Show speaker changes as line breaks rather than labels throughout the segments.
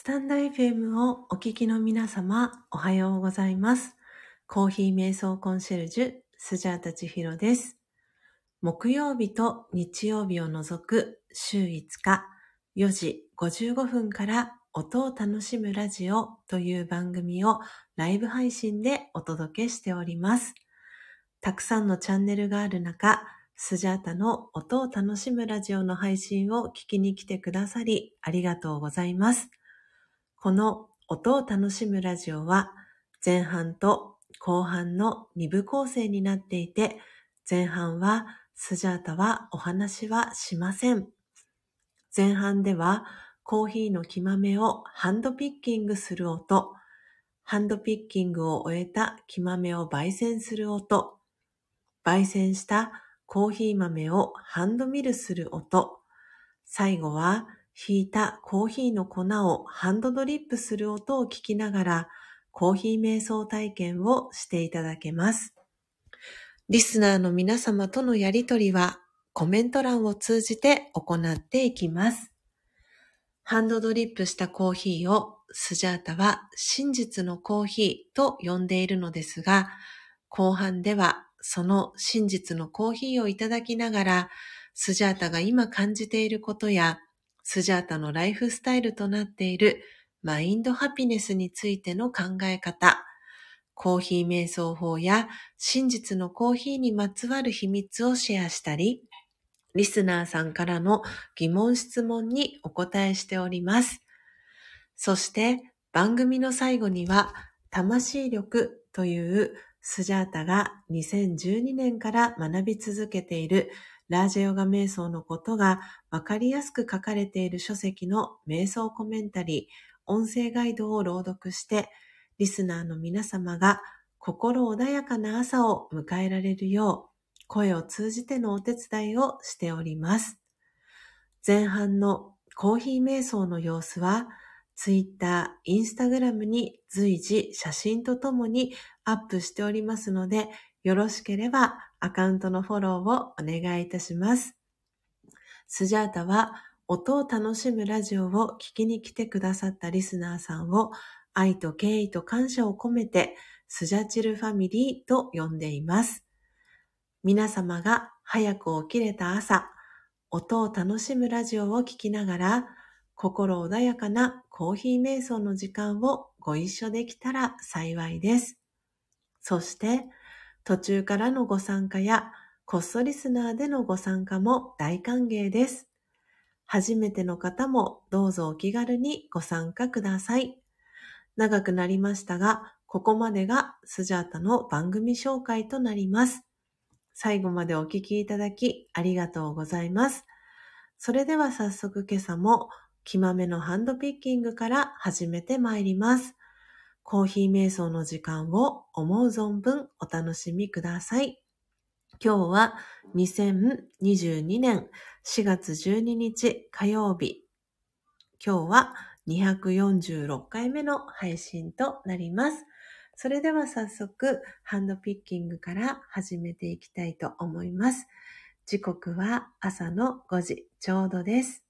スタンド FM をお聞きの皆様、おはようございます。コーヒー瞑想コンシェルジュ、スジャータチヒロです。木曜日と日曜日を除く週5日、4時55分から音を楽しむラジオという番組をライブ配信でお届けしております。たくさんのチャンネルがある中、スジャータの音を楽しむラジオの配信を聞きに来てくださりありがとうございます。この音を楽しむラジオは前半と後半の2部構成になっていて、前半はスジャータはお話はしません。前半ではコーヒーの木豆をハンドピッキングする音、ハンドピッキングを終えた木豆を焙煎する音、焙煎したコーヒー豆をハンドミルする音、最後はひいたコーヒーの粉をハンドドリップする音を聞きながらコーヒー瞑想体験をしていただけます。リスナーの皆様とのやりとりはコメント欄を通じて行っていきます。ハンドドリップしたコーヒーをスジャータは真実のコーヒーと呼んでいるのですが、後半ではその真実のコーヒーをいただきながら、スジャータが今感じていることや、スジャータのライフスタイルとなっているマインドハピネスについての考え方、コーヒー瞑想法や真実のコーヒーにまつわる秘密をシェアしたり、リスナーさんからの疑問質問にお答えしております。そして番組の最後には、魂力というスジャータが2012年から学び続けているラージェヨガ瞑想のことがわかりやすく書かれている書籍の瞑想コメンタリー、音声ガイドを朗読して、リスナーの皆様が心穏やかな朝を迎えられるよう、声を通じてのお手伝いをしております。前半のコーヒー瞑想の様子は、Twitter、Instagram に随時写真とともにアップしておりますので、よろしければアカウントのフォローをお願いいたします。スジャータは音を楽しむラジオを聞きに来てくださったリスナーさんを愛と敬意と感謝を込めてスジャチルファミリーと呼んでいます。皆様が早く起きれた朝、音を楽しむラジオを聞きながら心穏やかなコーヒー瞑想の時間をご一緒できたら幸いです。そして、途中からのご参加や、こっそリスナーでのご参加も大歓迎です。初めての方もどうぞお気軽にご参加ください。長くなりましたが、ここまでがスジャータの番組紹介となります。最後までお聞きいただきありがとうございます。それでは早速今朝も木豆のハンドピッキングから始めてまいります。コーヒー瞑想の時間を思う存分お楽しみください。今日は2022年4月12日火曜日。今日は246回目の配信となります。それでは早速ハンドピッキングから始めていきたいと思います。時刻は朝の5時ちょうどです。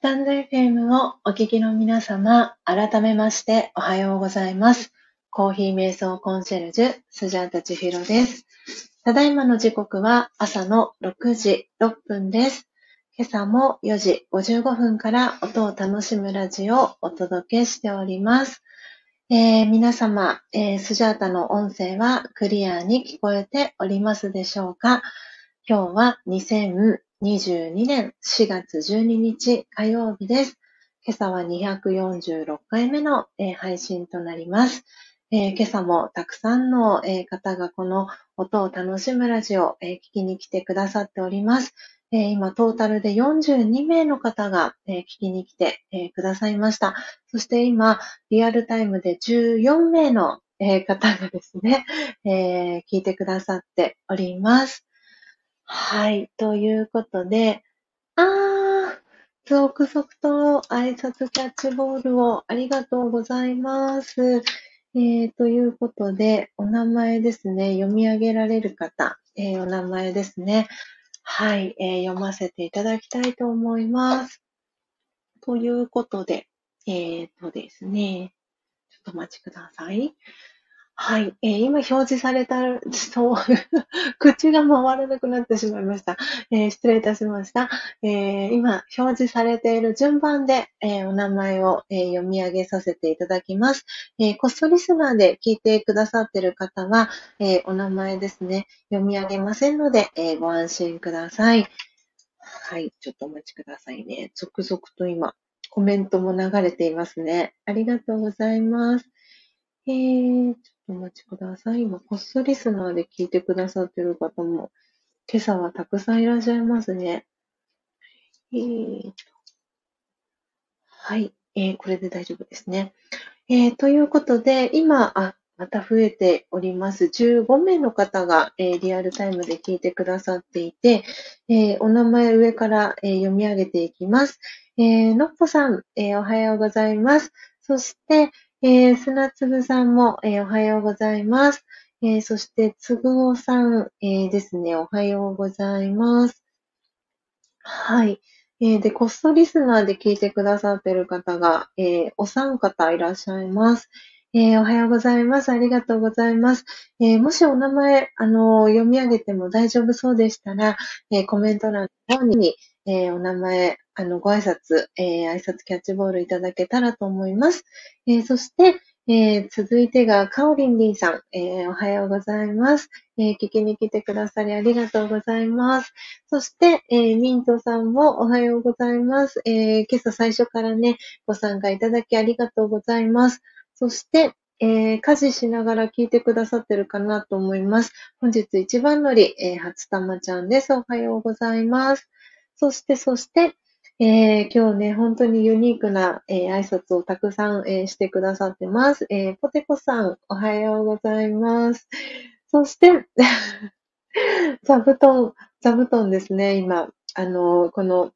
スタンド FM をお聞きの皆様、改めましておはようございます。コーヒー瞑想コンシェルジュ、スジャータチヒロです。ただいまの時刻は朝の6時6分です。今朝も4時55分から音を楽しむラジオをお届けしております。えー、皆様、えー、スジャータの音声はクリアに聞こえておりますでしょうか？今日は2022年4月12日火曜日です。今朝は246回目の、配信となります。今朝もたくさんの、方がこの音を楽しむラジオ、え聞きに来てくださっております。今、トータルで42名の方が、え聞きに来て、くださいました。そして今、リアルタイムで14名の、方がですね、え聞いてくださっております。はい。ということで、あー、続々と挨拶キャッチボールをありがとうございます。えー、ということで、お名前ですね、読み上げられる方、えー、お名前ですね。はい、えー、読ませていただきたいと思います。ということで、えー、とですね、ちょっとお待ちください。はい。えー、今表示された、そう、口が回らなくなってしまいました。えー、失礼いたしました。えー、今表示されている順番で、えお名前を、え読み上げさせていただきます。えコストリスナーで聞いてくださっている方は、えお名前ですね、読み上げませんので、えご安心ください。はい。ちょっとお待ちくださいね。続々と今、コメントも流れていますね。ありがとうございます。えー、お待ちください。今、コストリスナーで聞いてくださってる方も、今朝はたくさんいらっしゃいますね。えー、はい、えー、これで大丈夫ですね。えー、ということで、今、あ、また増えております。15名の方が、えー、リアルタイムで聞いてくださっていて、えー、お名前上から、えー、読み上げていきます。えー、のっぽさん、えおはようございます。そして、えー、砂粒さんも、えー、おはようございます。えー、そして、つぐおさん、えー、ですね、おはようございます。はい。えー、で、コストリスナーで聞いてくださってる方が、えー、お三方いらっしゃいます。えー、おはようございます。ありがとうございます。えー、もしお名前、あの、読み上げても大丈夫そうでしたら、えコメント欄の方に、えお名前、あの、ご挨拶、えー、挨拶キャッチボールいただけたらと思います。えー、そして、えー、続いてが、カオリンリンさん、えおはようございます。え聞きに来てくださりありがとうございます。そして、えーミントさんもおはようございます。え今朝最初からね、ご参加いただきありがとうございます。そして、えー、家事しながら聞いてくださってるかなと思います。本日一番乗り、えー、初玉ちゃんです。おはようございます。そして、そして、えー、今日ね、本当にユニークな、えー、挨拶をたくさん、えー、してくださってます。えポテコさん、おはようございます。そして、座布団、座布団ですね、今、あの、この、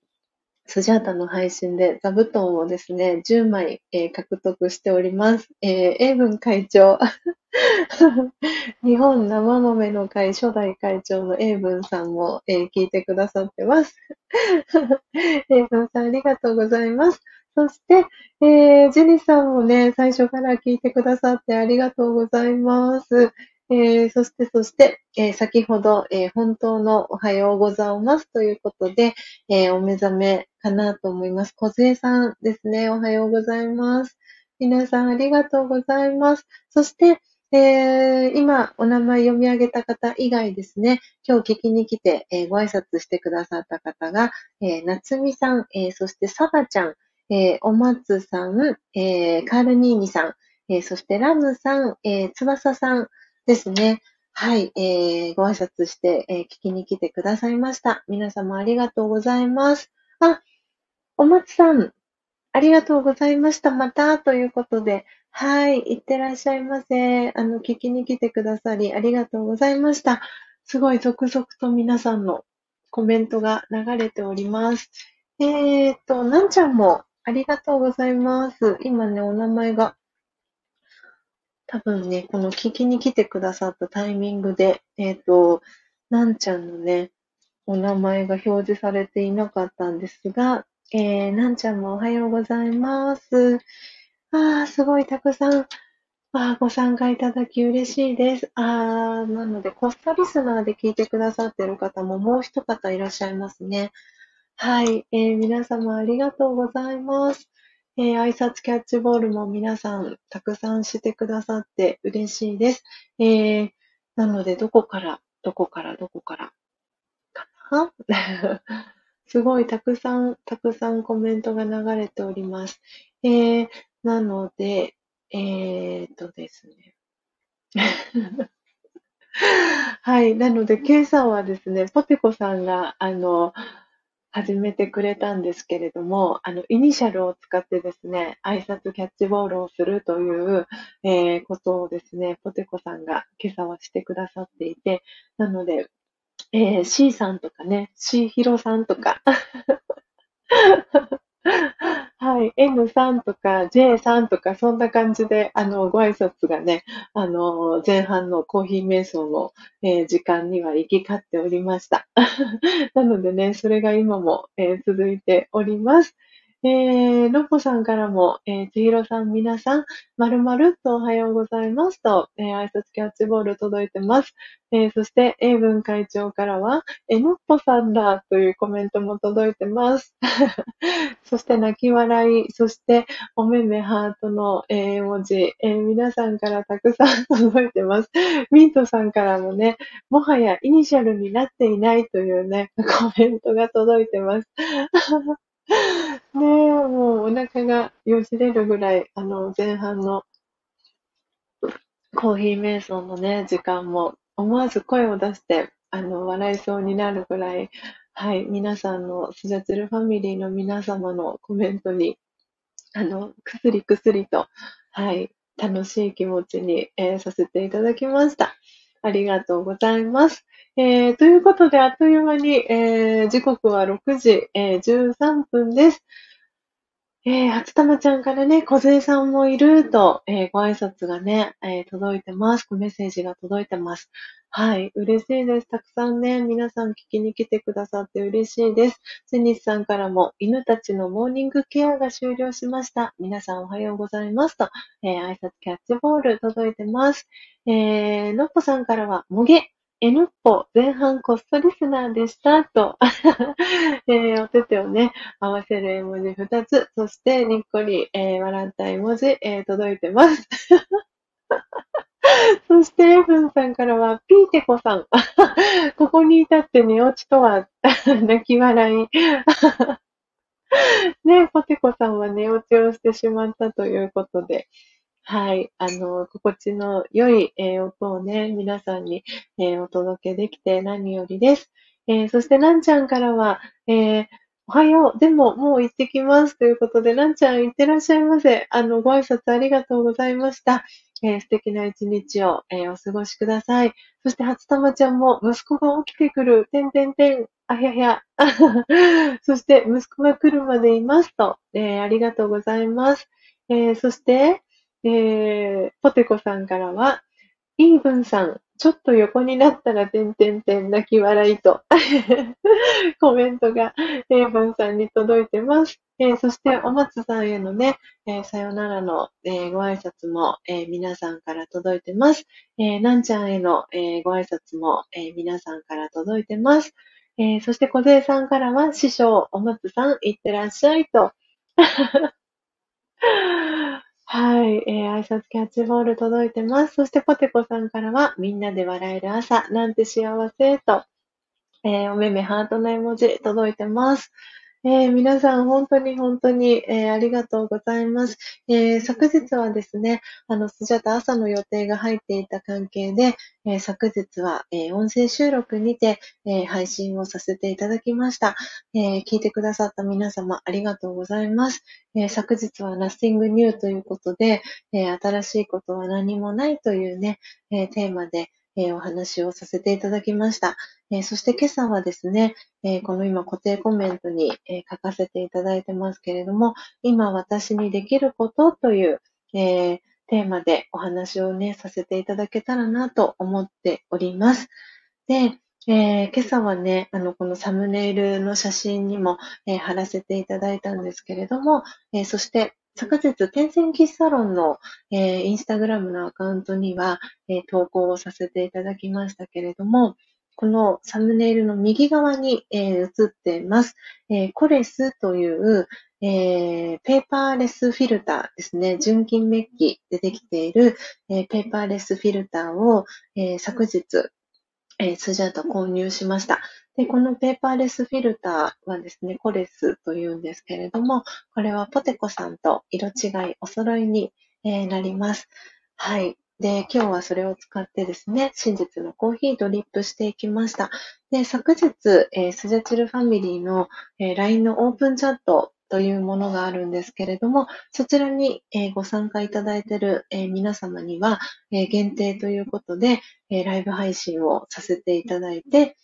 スジャータの配信で座布団をですね、10枚、え獲得しております。えー英文会長 日本生豆の会初代会長の英文さんも、えー、聞いてくださってます。英文さんありがとうございます。そして、えー、ジェニさんもね、最初から聞いてくださってありがとうございます。えー、そして、そして、えー、先ほど、えー、本当のおはようございますということで、えお目覚めかなと思います。小杖さんですね、おはようございます。皆さんありがとうございます。そして、え、今、お名前読み上げた方以外ですね、今日聞きに来て、え、ご挨拶してくださった方が、えー、夏美さん、え、そしてサバちゃん、えー、お松さん、えー、カールニーニさん、え、そしてラムさん、えー、翼さんですね。はい、えー、ご挨拶して、えー、聞きに来てくださいました。皆様ありがとうございます。あ、お松さん、ありがとうございました。また、ということで、はい、いってらっしゃいませ。あの、聞きに来てくださり、ありがとうございました。すごい続々と皆さんのコメントが流れております。えーと、なんちゃんもありがとうございます。今ね、お名前が、多分ね、この聞きに来てくださったタイミングで、えーと、なんちゃんのね、お名前が表示されていなかったんですが、えー、なんちゃんもおはようございます。ああ、すごいたくさん、あご参加いただき嬉しいです。あなので、コスタリスナーで聞いてくださってる方ももう一方いらっしゃいますね。はい、えー、皆様ありがとうございます。えー、挨拶キャッチボールも皆さんたくさんしてくださって嬉しいです。えー、なので、どこから、どこから、どこから、かな？すごいたくさん、たくさんコメントが流れております。えー、なので、えーとですね。はい。なので、今朝はですね、ポテコさんが、あの、始めてくれたんですけれども、あの、イニシャルを使ってですね、挨拶キャッチボールをするという、えー、ことをですね、ポテコさんが今朝はしてくださっていて、なので、えー、C さんとかね、C ヒロさんとか。はい。N3 とか J3 とか、そんな感じで、あの、ご挨拶がね、あの、前半のコーヒー瞑想の、えー、時間には行き交っておりました。なのでね、それが今も、えー、続いております。えー、ロポさんからも、えー、ちひろさん皆さん、まるまるっとおはようございますと、えー、挨拶キャッチボール届いてます。えー、そして、英文会長からは、えのっぽさんだというコメントも届いてます。そして、泣き笑い、そして、おめめハートの、えー、文字、えー、皆さんからたくさん届いてます。ミントさんからもね、もはやイニシャルになっていないというね、コメントが届いてます。ねえ、もうお腹がよじれるぐらい、あの、前半のコーヒー瞑想のね、時間も思わず声を出して、あの、笑いそうになるぐらい、はい、皆さんの、スジャチルファミリーの皆様のコメントに、あの、くすりくすりと、はい、楽しい気持ちに、えー、させていただきました。ありがとうございます。えー、ということで、あっという間に、えー、時刻は6時、えー、13分です。えー、初玉ちゃんからね、小杉さんもいると、えー、ご挨拶がね、えー、届いてます。メッセージが届いてます。はい、嬉しいです。たくさんね、皆さん聞きに来てくださって嬉しいです。セニスさんからも、犬たちのモーニングケアが終了しました。皆さんおはようございますと、えー、挨拶キャッチボール届いてます。えー、のっぽさんからは、もげ、N っぽ前半コストリスナーでしたと、えー、お手手をね、合わせる絵文字2つ、そしてにっこり、えー、笑った絵文字、えー、届いてます。そして、エブンさんからは、ピーテコさん。ここに至って寝落ちとは、泣き笑い。ね、ポテコさんは寝落ちをしてしまったということで、はい。あの、心地の良い、音をね、皆さんに、お届けできて何よりです。えー、そして、なんちゃんからは、えおはよう。でも、もう行ってきます。ということで、なんちゃん、行ってらっしゃいませ。あの、ご挨拶ありがとうございました。え素敵な一日を、えお過ごしください。そして、初玉ちゃんも、息子が起きてくる、てんてんてん、あひゃひゃ。そして、息子が来るまでいますと、えありがとうございます。えそして、えー、ポテコさんからは、イーブンさん、ちょっと横になったら、てんてんてん、泣き笑いと コメントが、イーブンさんに届いてます。えー、そして、お松さんへのね、えー、さよならの、えー、ご挨拶も、え皆さんから届いてます。えなんちゃんへの、えご挨拶も、え皆さんから届いてます。えそして、小勢さんからは、師匠、お松さん、いってらっしゃいと。はい、えー、挨拶キャッチボール届いてます。そしてポテコさんからは、みんなで笑える朝、なんて幸せと、えー、おめめハートの絵文字届いてます。えー、皆さん本当に本当に、えー、ありがとうございます。えー、昨日はですね、あの、スジャタ朝の予定が入っていた関係で、え昨日は、え音声収録にて、え配信をさせていただきました、え聞いてくださった皆様ありがとうございます。え昨日は Nothing New ということで、え新しいことは何もないというね、えテーマで、えー、お話をさせていただきました。えー、そして今朝はですね、えー、この今固定コメントに、え書かせていただいてますけれども、今私にできることという、えテーマでお話をね、させていただけたらなと思っております。で、えー、今朝はね、あの、このサムネイルの写真にも、えー、貼らせていただいたんですけれども、えー、そして、昨日、天線キッサロンの、えー、インスタグラムのアカウントには、えー、投稿をさせていただきましたけれども、このサムネイルの右側に、えー、映っています、えー、コレスという、えー、ペーパーレスフィルターですね。純金メッキでできている、え、ペーパーレスフィルターを、え、昨日、えー、スジャータ購入しました。で、このペーパーレスフィルターはですね、コレスというんですけれども、これはポテコさんと色違いお揃いに、えー、なります。はい。で、今日はそれを使ってですね、真実のコーヒードリップしていきました。で、昨日、えー、スジャチルファミリーの、えー、LINE のオープンチャットというものがあるんですけれども、そちらに、ご参加いただいている、皆様には、限定ということで、ライブ配信をさせていただいて、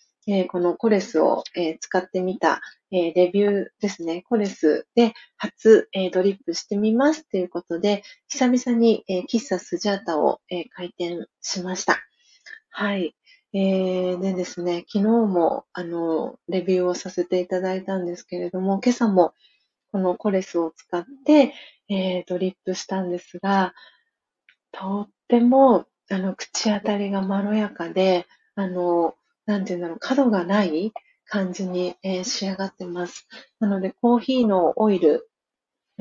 このコレスを、使ってみた、レビューですね。コレスで初、ドリップしてみますということで、久々に、え喫茶スジャータを、開店しました。はい。えー、でですね、昨日も、あの、レビューをさせていただいたんですけれども、今朝も、このコレスを使って、えー、ドリップしたんですが、とっても、あの、口当たりがまろやかで、あの、なんていうんだろう、角がない感じに、えー、仕上がってます。なので、コーヒーのオイル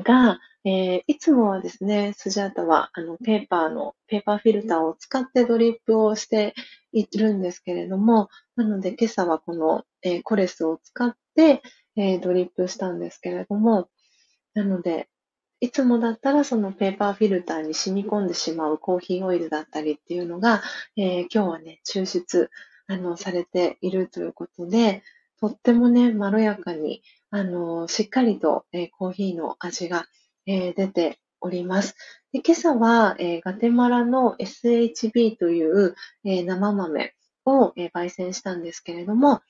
が、えー、いつもはですね、スジャータは、あの、ペーパーの、ペーパーフィルターを使ってドリップをしているんですけれども、なので今朝はこの、えー、コレスを使って、えー、ドリップしたんですけれども、なので、いつもだったらそのペーパーフィルターに染み込んでしまうコーヒーオイルだったりっていうのが、えー、今日はね、抽出、あの、されているということで、とってもね、まろやかに、あの、しっかりと、えー、コーヒーの味が、えー、出ております。で今朝は、えー、ガテマラの SHB という、え生豆を、え焙煎したんですけれども、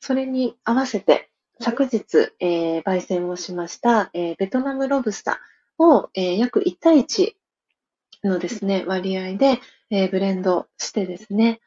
それに合わせて、昨日、えー、焙煎をしました、えー、ベトナムロブスターを、えー、約1対1のですね、割合で、えー、ブレンドしてですね、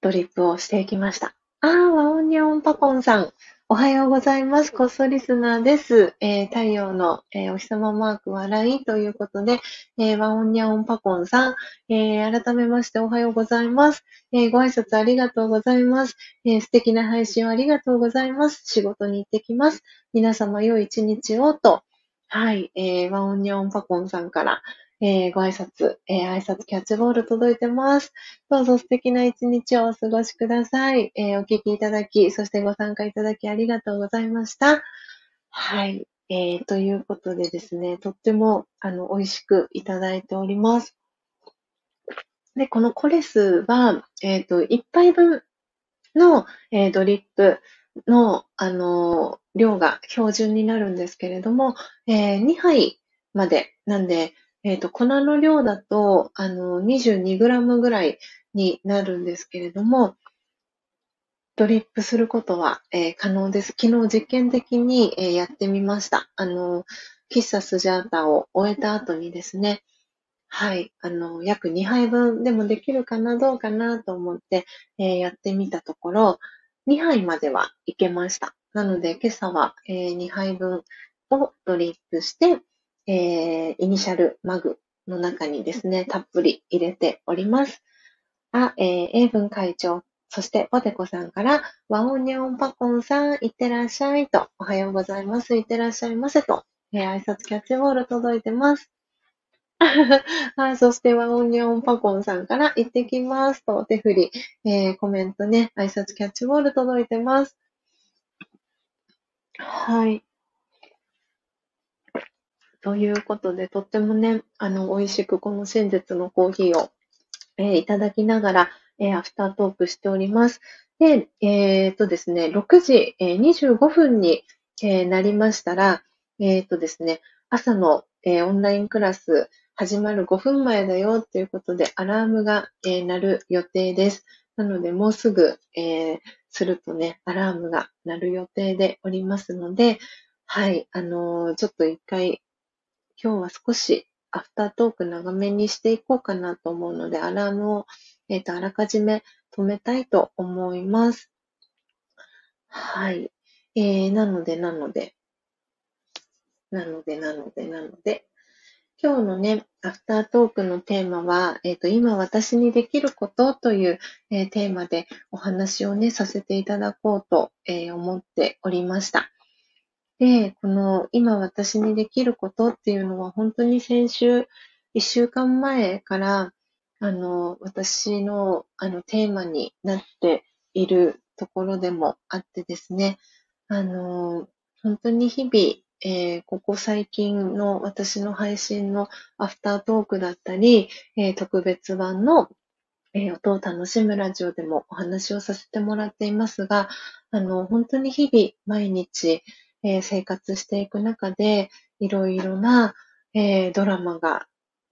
ドリップをしていきました。あー、ワオニョンパコンさん。おはようございます。コストリスナーです。えー、太陽の、えー、お日様マーク笑いということで、えー、ワオンニャオンパコンさん、えー、改めましておはようございます。えー、ご挨拶ありがとうございます。えー、素敵な配信をありがとうございます。仕事に行ってきます。皆様良い一日をと、はい、えー、ワオンニャオンパコンさんから、えー、ご挨拶、えー、挨拶キャッチボール届いてます。どうぞ素敵な一日をお過ごしください。えー、お聞きいただき、そしてご参加いただきありがとうございました。はい。えー、ということでですね、とっても、あの、美味しくいただいております。で、このコレスは、えっ、と、1杯分の、えー、ドリップの、あの量が標準になるんですけれども、えー、2杯まで、なんで、えっ、ー、と、粉の量だと、あの、22g ぐらいになるんですけれども、ドリップすることは、えー、可能です。昨日実験的に、えー、やってみました。あの、喫茶スジャータを終えた後にですね、はい、あの、約2杯分でもできるかな、どうかなと思って、えー、やってみたところ、2杯まではいけました。なので、今朝は、え2杯分をドリップして、えー、イニシャルマグの中にですね、たっぷり入れております。あ、えー、英文会長、そしてポテコさんから、ワオニャオンパコンさん、いってらっしゃいと、おはようございます、いってらっしゃいませと、えー、挨拶キャッチボール届いてます。あそして、ワオニャオンパコンさんから、行ってきますと、手振り、えー、コメントね、挨拶キャッチボール届いてます。はい。ということで、とってもね、あの、美味しくこの真実のコーヒーを、えー、いただきながら、えー、アフタートークしております。で、えっ、とですね、6時、えー、25分に、え、なりましたら、えっ、とですね、朝の、えオンラインクラス始まる5分前だよということで、アラームが、え鳴る予定です。なので、もうすぐ、えするとね、アラームが鳴る予定でおりますので、はい、あのちょっと一回今日は少しアフタートーク長めにしていこうかなと思うので、アラームを、えっ、ー、と、あらかじめとめたいと思います。はい。えー、なので、なので、なので、なので、なので、今日のね、アフタートークのテーマは、えっ、ー、と、今私にできることという、えー、テーマでお話をね、させていただこうと、えー、思っておりました。で、この今私にできることっていうのは本当に先週、一週間前から、あの、私のあのテーマになっているところでもあってですね、あの、本当に日々、えー、ここ最近の私の配信のアフタートークだったり、えー、特別版の、えー、音を楽しむラジオでもお話をさせてもらっていますが、あの、本当に日々、毎日、え生活していく中で、いろいろな、えドラマが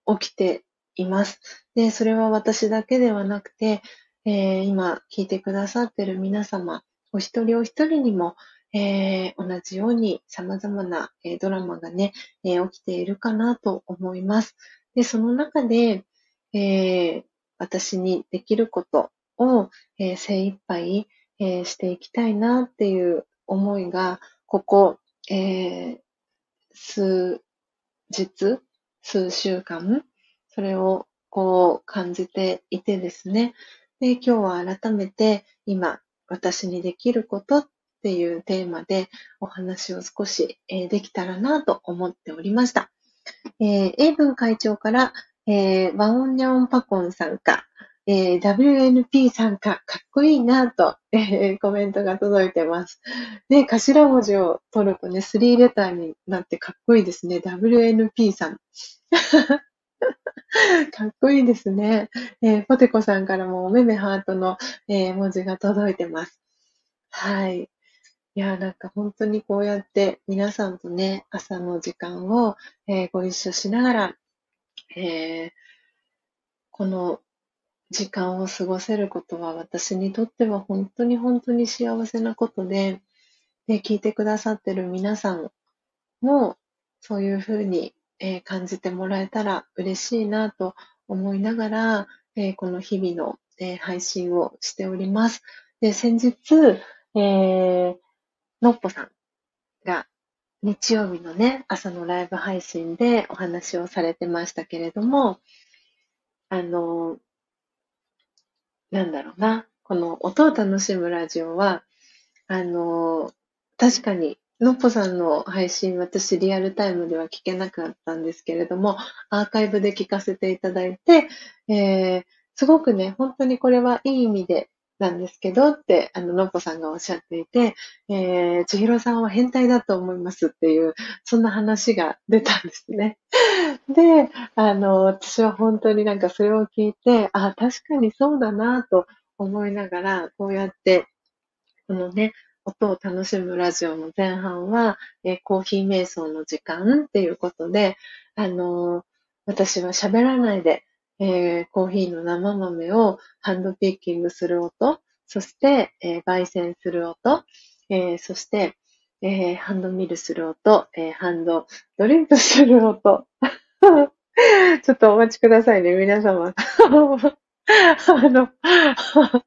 起きています。で、それは私だけではなくて、え今聞いてくださってる皆様、お一人お一人にも、えー、同じように様々な、えー、ドラマがね、えー、起きているかなと思います。で、その中で、え私にできることを、え精一杯、えしていきたいなっていう思いが、ここ、え数日、数週間、それをこう感じていてですね。で、今日は改めて今、私にできることっていうテーマでお話を少し、えー、できたらなと思っておりました。えー、英文会長から、えー、ワオンニャンパコンさんか、えー、WNP さんか、かっこいいなと、えー、コメントが届いてます。で、頭文字を取るとね、3レターになってかっこいいですね。WNP さん。かっこいいですね。えー、ポテコさんからもおめめハートの、えー、文字が届いてます。はい。いや、なんか本当にこうやって皆さんとね、朝の時間を、えー、ご一緒しながら、えー、この時間を過ごせることは私にとっては本当に本当に幸せなことで、で聞いてくださってる皆さんもそういうふうに、えー、感じてもらえたら嬉しいなと思いながら、えー、この日々の、えー、配信をしております。で、先日、えー、のっぽさんが日曜日のね、朝のライブ配信でお話をされてましたけれども、あの、なんだろうな、この音を楽しむラジオは、あの、確かに、のっぽさんの配信、私リアルタイムでは聞けなかったんですけれども、アーカイブで聞かせていただいて、えー、すごくね、本当にこれはいい意味でなんですけどって、あの、のっぽさんがおっしゃっていて、えー、千尋さんは変態だと思いますっていう、そんな話が出たんですね。で、あの、私は本当になんかそれを聞いて、あ、確かにそうだなと思いながら、こうやって、このね、音を楽しむラジオの前半は、えー、コーヒー瞑想の時間っていうことで、あの、私は喋らないでえー、コーヒーの生豆をハンドピッキングする音、そして、えー、焙煎する音、えー、そして、えー、ハンドミルする音、えー、ハンドドリンクする音。ちょっとお待ちくださいね、皆様。あの、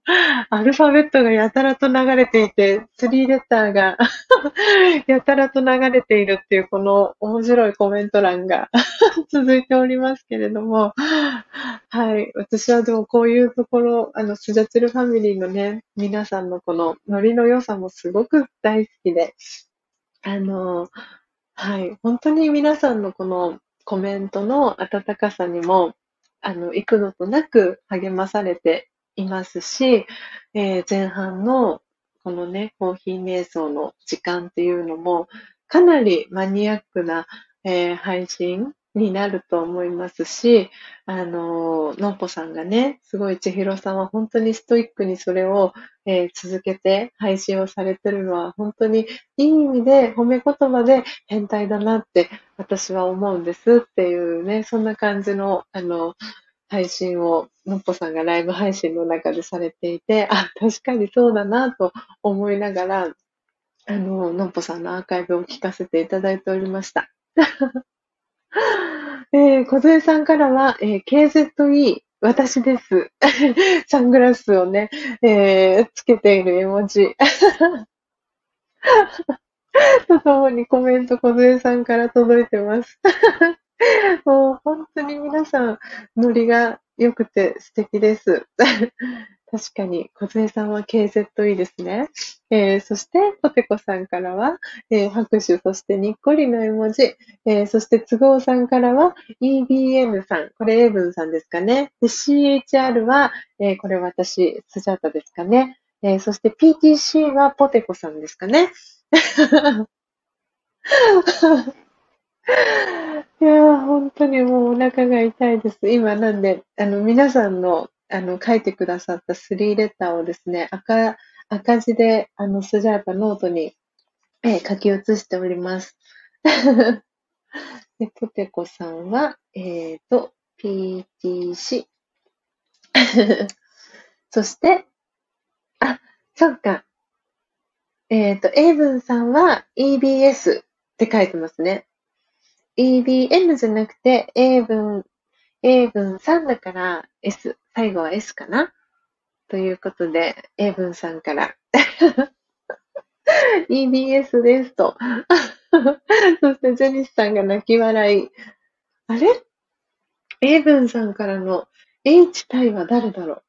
アルファベットがやたらと流れていて、スリーレターが やたらと流れているっていうこの面白いコメント欄が 続いておりますけれども、はい。私はでもこういうところ、あの、スジャチルファミリーのね、皆さんのこのノリの良さもすごく大好きで、あの、はい。本当に皆さんのこのコメントの温かさにも、あの、幾度となく励まされていますし、えー、前半のこのね、コーヒー瞑想の時間っていうのも、かなりマニアックな、えー、配信になると思いますし、あの、のっぽさんがね、すごい千尋さんは本当にストイックにそれを、えー、続けて配信をされてるのは本当にいい意味で褒め言葉で変態だなって私は思うんですっていうね、そんな感じの、あの、配信をのっぽさんがライブ配信の中でされていて、あ、確かにそうだなと思いながら、あの、のっぽさんのアーカイブを聞かせていただいておりました。えー、小添さんからは、えー、KZE 私です。サングラスをね、えー、つけている絵文字。とともにコメント小杖さんから届いてます。もう本当に皆さん、ノリが良くて素敵です。確かに、小杖さんは KZE ですね。えー、そして、ポテコさんからは、えー、拍手、そしてにっこりの絵文字、えー、そして都合さんからは EBN さん、これエイブンさんですかね。で、CHR は、えこれ私、スジャータですかね。えそして PTC はポテコさんですかね。いやー、本当にもうお腹が痛いです。今なんで、あの、皆さんの、あの、書いてくださったスリーレターをですね、赤、赤字で、あの、スジャータノートに、えー、書き写しております。で、ポテコさんは、えーと、PTC。そして、あ、そっか。えっ、ー、と、エイブンさんは EBS って書いてますね。EBN じゃなくて、A 文、A 文3だから S、最後は S かな？ということで、A 文さんから EBS ですと。そしてジェニスさんが泣き笑い。あれ ?A 文さんからの H 対は誰だろう？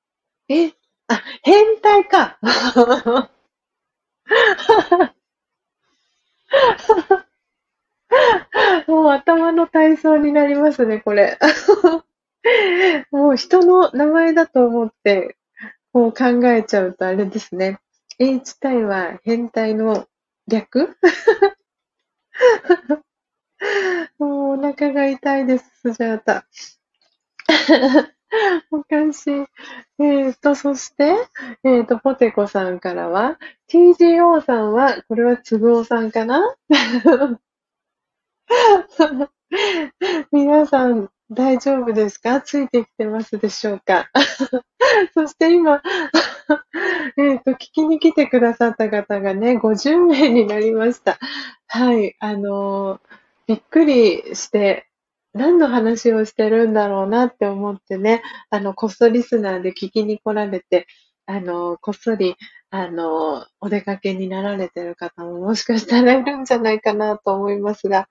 え？あ、変態か もう頭の体操になりますね、これ。もう人の名前だと思って、こう考えちゃうとあれですね。H 体は変態の略？もうお腹が痛いです、スジャータ。おかしい。えっ、ー、と、そして、えっ、ー、と、ポテコさんからは、TGO さんは、これは都合さんかな？皆さん、大丈夫ですか？ついてきてますでしょうか？そして今 えっと、聞きに来てくださった方がね、50名になりました。はい、あのー、びっくりして、何の話をしてるんだろうなって思ってね、あの、こっそリスナーで聞きに来られて、あの、こっそり、あの、お出かけになられてる方ももしかしたらいるんじゃないかなと思いますが、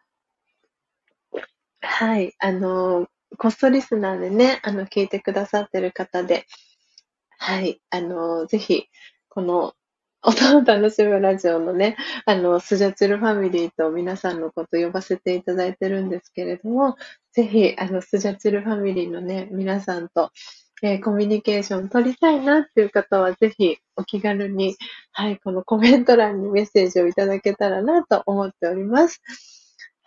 はい、あの、こっそリスナーでね、あの、聞いてくださってる方で、はい、あの、ぜひ、この、音を楽しむラジオのね、あの、スジャチルファミリーと皆さんのこと呼ばせていただいてるんですけれども、ぜひ、あの、スジャチルファミリーのね、皆さんと、えー、コミュニケーション取りたいなっていう方は、ぜひ、お気軽に、はい、このコメント欄にメッセージをいただけたらなと思っております。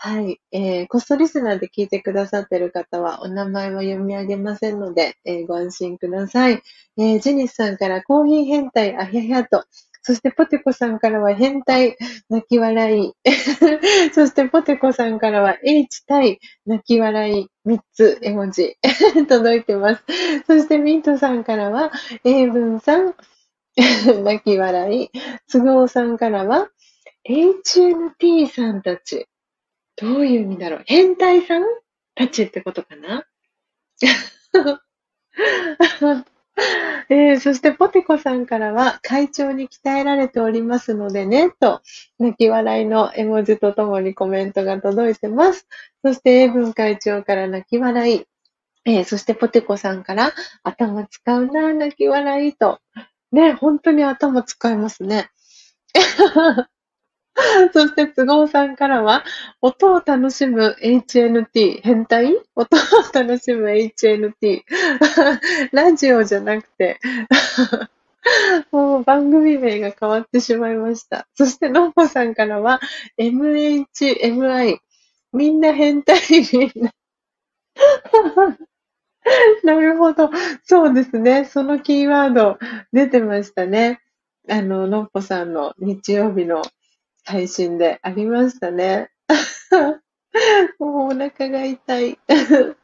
はい。えー、コストリスナーで聞いてくださってる方は、お名前は読み上げませんので、えー、ご安心ください。えー、ジェニスさんからコーヒー変態、あひゃひゃと。そしてポテコさんからは変態、泣き笑い。そしてポテコさんからは H 対泣き笑い3つ絵文字 届いてます。そしてミントさんからは英文さん 泣き笑い。都合さんからは HNT さんたちどういう意味だろう？変態さんたちってことかな？えー、そしてポテコさんからは会長に鍛えられておりますのでね、と泣き笑いの絵文字とともにコメントが届いてます。そして英文会長から泣き笑い。えー、そしてポテコさんから頭使うな、泣き笑いと。ね、本当に頭使いますね。そして、都合さんからは、音を楽しむ HNT。変態？音を楽しむ HNT。ラジオじゃなくて もう番組名が変わってしまいました。そして、のっぽさんからは、MHMI。みんな変態？みんななるほど。そうですね。そのキーワード出てましたね。あの、のっぽさんの日曜日の配信でありましたね。もうお腹が痛い。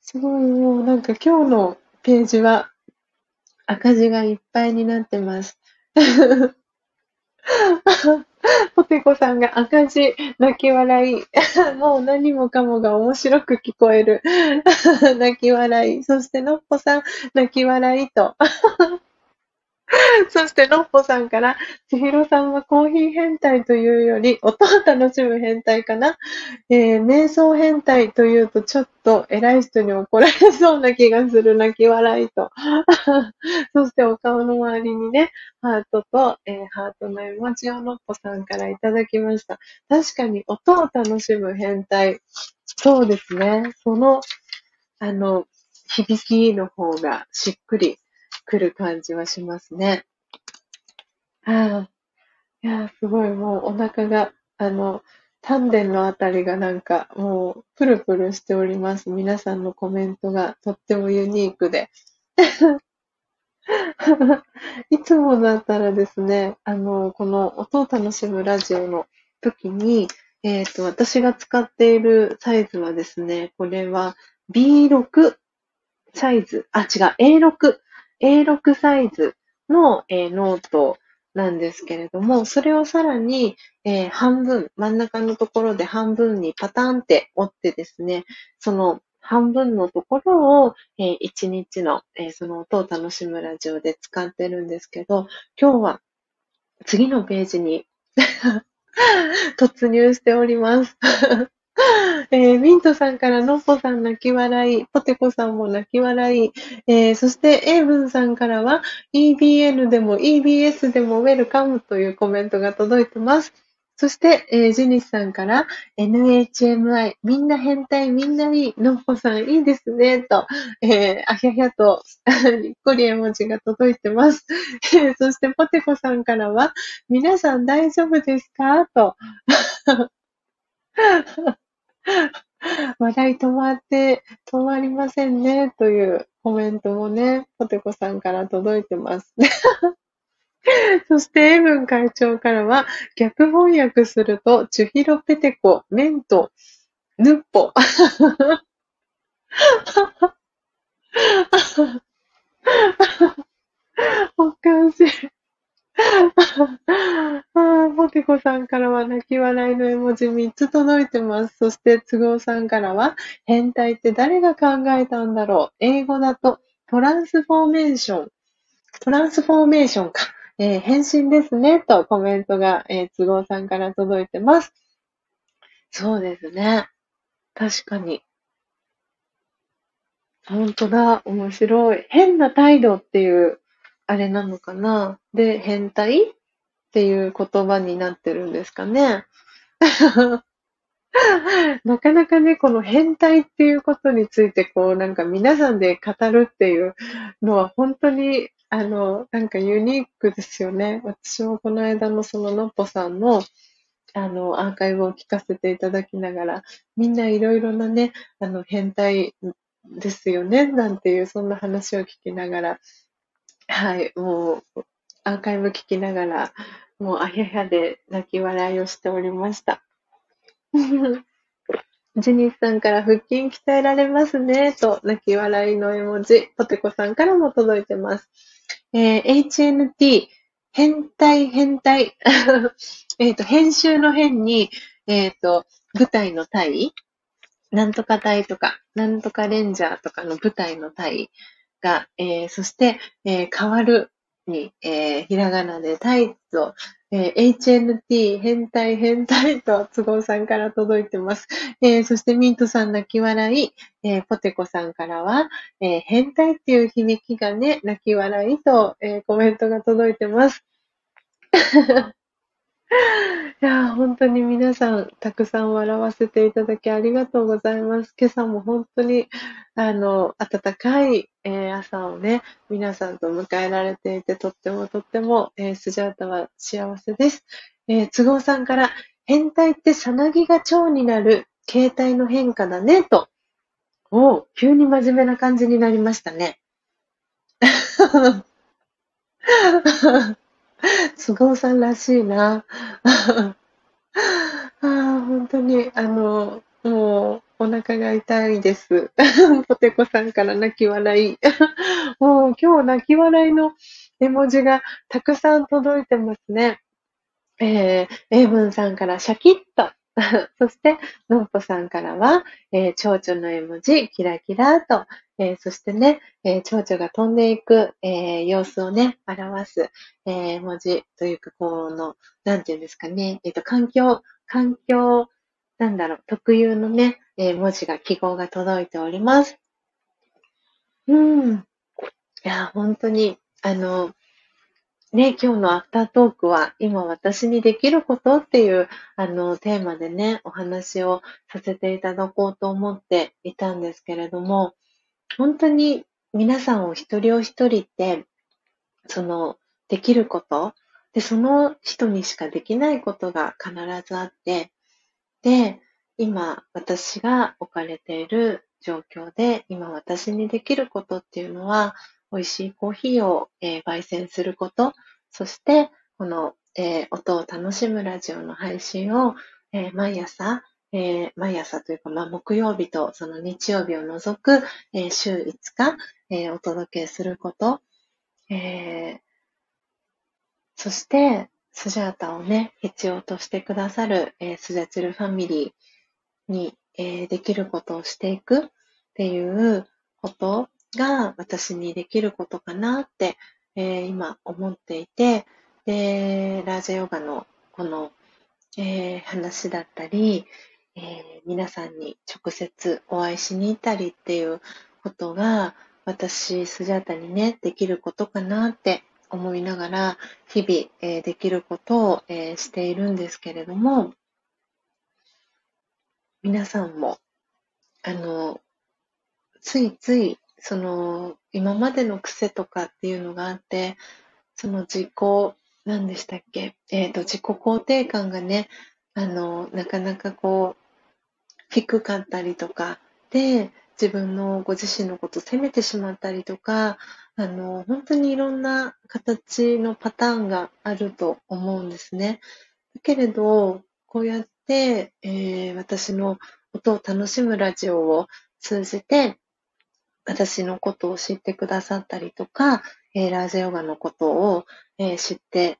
すごい、もうなんか今日のページは赤字がいっぱいになってます。ポテコさんが赤字、泣き笑い。もう何もかもが面白く聞こえる。泣き笑い。そしてのっぽさん、泣き笑いと。そして、のっぽさんから、ちひろさんはコーヒー変態というより、音を楽しむ変態かな？えー、瞑想変態というと、ちょっと偉い人に怒られそうな気がする泣き笑いと。そして、お顔の周りにね、ハートと、えー、ハートの絵文字をのっぽさんからいただきました。確かに、音を楽しむ変態。そうですね。その、あの、響きの方がしっくり来る感じはしますね。ああ、いや、すごいもうお腹が、あの、丹田のあたりがなんかもうプルプルしております。皆さんのコメントがとってもユニークで。いつもだったらですね、あの、この音を楽しむラジオの時に、えっ、ー、と、私が使っているサイズはですね、これは B6 サイズ、あ、違う、A6 A6 サイズの、えー、ノートなんですけれども、それをさらに、えー、半分、真ん中のところで半分にパターンって折ってですね、その半分のところを、えー、1日の、えー、その音を楽しむラジオで使ってるんですけど、今日は次のページに 突入しております。えー、ミントさんからのっぽさん泣き笑い、ポテコさんも泣き笑い、えー、そしてエイブンさんからは EBN でも EBS でもウェルカムというコメントが届いてます。そして、えー、ジェニスさんから NHMI、みんな変態、みんないい、のっぽさんいいですね、と、えー、あひゃひゃと、にっこり絵文字が届いてます。えー、そして、ポテコさんからは、皆さん大丈夫ですか？と、笑い止まって、止まりませんね、というコメントもね、ポテコさんから届いてます。そして、エブン会長からは、逆翻訳すると、チュヒロペテコ、メント、ヌッポ。おかしい。ああ、ポテコさんからは泣き笑いの絵文字3つ届いてます。そして、都合さんからは、変態って誰が考えたんだろう？英語だと、トランスフォーメーション。トランスフォーメーションか。えー、変身ですね、とコメントが、えー、都合さんから届いてます。そうですね。確かに。本当だ、面白い。変な態度っていうあれなのかな？で、変態？っていう言葉になってるんですかね？なかなかね、この変態っていうことについて、こう、なんか皆さんで語るっていうのは本当に、あの、なんかユニークですよね。私もこの間のそののっぽさんの、あの、アーカイブを聞かせていただきながら、みんないろいろなね、あの、変態ですよね、なんていう、そんな話を聞きながら、はい、もう、アーカイブ聞きながら、もうあひゃひゃで泣き笑いをしておりました。ジェニスさんから腹筋鍛えられますね、と泣き笑いの絵文字、ポテコさんからも届いてます。えー、HNT、変態変態。えっと、編集の変に、えっ、ー、と、舞台の体なんとか隊とか、なんとかレンジャーとかの舞台の体が、えー、そして、えー、変わるに、えー、ひらがなでタイツを、えー、HNT 変態変態と都合さんから届いてます。えー、そしてミントさん泣き笑い、えー、ポテコさんからは、えー、変態っていう響きがね、泣き笑いと、えー、コメントが届いてます。いや本当に皆さん、たくさん笑わせていただきありがとうございます。今朝も本当に、あの、暖かい、えー、朝をね、皆さんと迎えられていて、とってもとっても、えー、スジャータは幸せです。えー、都合さんから、変態ってさなぎが蝶になる形態の変化だね、と。お急に真面目な感じになりましたね。都合さんらしいな。ああ、本当に、あの、もう、お腹が痛いです。ポテコさんから泣き笑い。もう今日泣き笑いの絵文字がたくさん届いてますね。えー、英文さんからシャキッと。そして、のんぽさんからは、えー、蝶々の絵文字、キラキラと、えー、そしてね、えー、蝶々が飛んでいく、えー、様子をね、表す、えー、文字というか、この、なんていうんですかね、えっ、と、環境、環境、なんだろう、特有のね、え文字が、記号が届いております。うん。いや、本当に、あの、ね、今日のアフタートークは、今私にできることっていう、あの、テーマでね、お話をさせていただこうと思っていたんですけれども、本当に皆さんお一人お一人って、その、できること、で、その人にしかできないことが必ずあって、で、今私が置かれている状況で、今私にできることっていうのは、美味しいコーヒーを、えー、焙煎すること、そして、この、えー、音を楽しむラジオの配信を、えー、毎朝、えー、毎朝というか、まあ、木曜日とその日曜日を除く、えー、週5日、えー、お届けすること、えー、そして、スジャータをね、必要としてくださる、えー、スジャチルファミリーに、えー、できることをしていくっていうことが私にできることかなって、えー、今思っていて、で、ラージャヨガのこの、えー、話だったり、えー、皆さんに直接お会いしに行ったりっていうことが、私、スジャータにね、できることかなって思いながら、日々、えー、できることを、えー、しているんですけれども、皆さんも、あの、ついついその、今までの癖とかっていうのがあって、その自己、何でしたっけ？えっ、ー、と、自己肯定感がね、あの、なかなかこう、低かったりとか、で、自分のご自身のことを責めてしまったりとか、あの、本当にいろんな形のパターンがあると思うんですね。だけれど、こうやって、えー、私の音を楽しむラジオを通じて、私のことを知ってくださったりとか、えー、ラージヨガのことを、えー、知って